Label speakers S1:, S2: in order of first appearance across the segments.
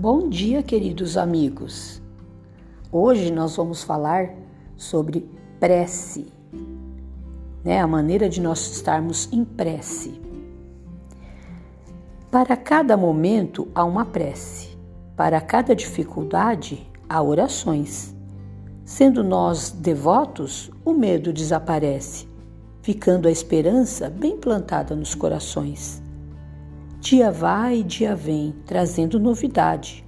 S1: Bom dia, queridos amigos. Hoje nós vamos falar sobre prece, né? A maneira de nós estarmos em prece. Para cada momento há uma prece, para cada dificuldade há orações. Sendo nós devotos, o medo desaparece, ficando a esperança bem plantada nos corações. Dia vai, dia vem, trazendo novidade.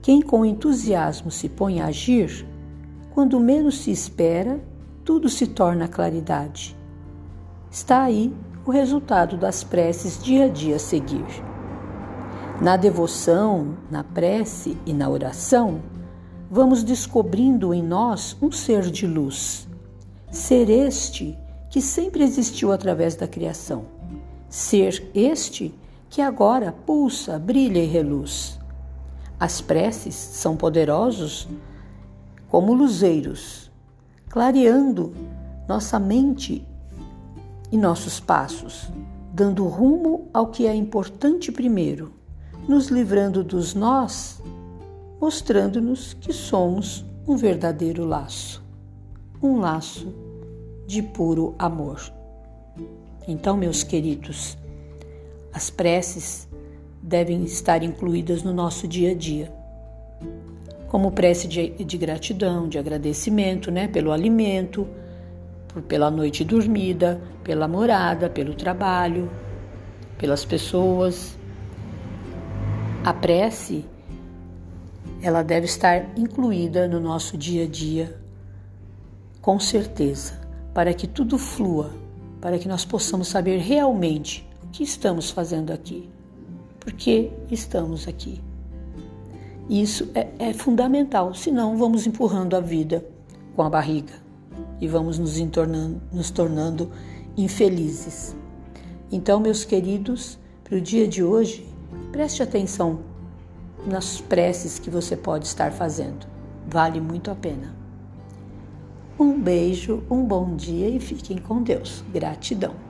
S1: Quem com entusiasmo se põe a agir, quando menos se espera, tudo se torna claridade. Está aí o resultado das preces dia a dia a seguir. Na devoção, na prece e na oração, vamos descobrindo em nós um ser de luz. Ser este que sempre existiu através da criação. Ser este que agora pulsa, brilha e reluz. As preces são poderosos como luzeiros, clareando nossa mente e nossos passos, dando rumo ao que é importante primeiro, nos livrando dos nós, mostrando-nos que somos um verdadeiro laço, um laço de puro amor. Então, meus queridos, as preces devem estar incluídas no nosso dia a dia, como prece de, de gratidão, de agradecimento, né, pelo alimento, por, pela noite dormida, pela morada, pelo trabalho, pelas pessoas. A prece ela deve estar incluída no nosso dia a dia, com certeza, para que tudo flua, para que nós possamos saber realmente que estamos fazendo aqui? Por que estamos aqui? Isso é, é fundamental, senão vamos empurrando a vida com a barriga e vamos nos tornando, nos tornando infelizes. Então, meus queridos, para o dia de hoje, preste atenção nas preces que você pode estar fazendo. Vale muito a pena. Um beijo, um bom dia e fiquem com Deus. Gratidão.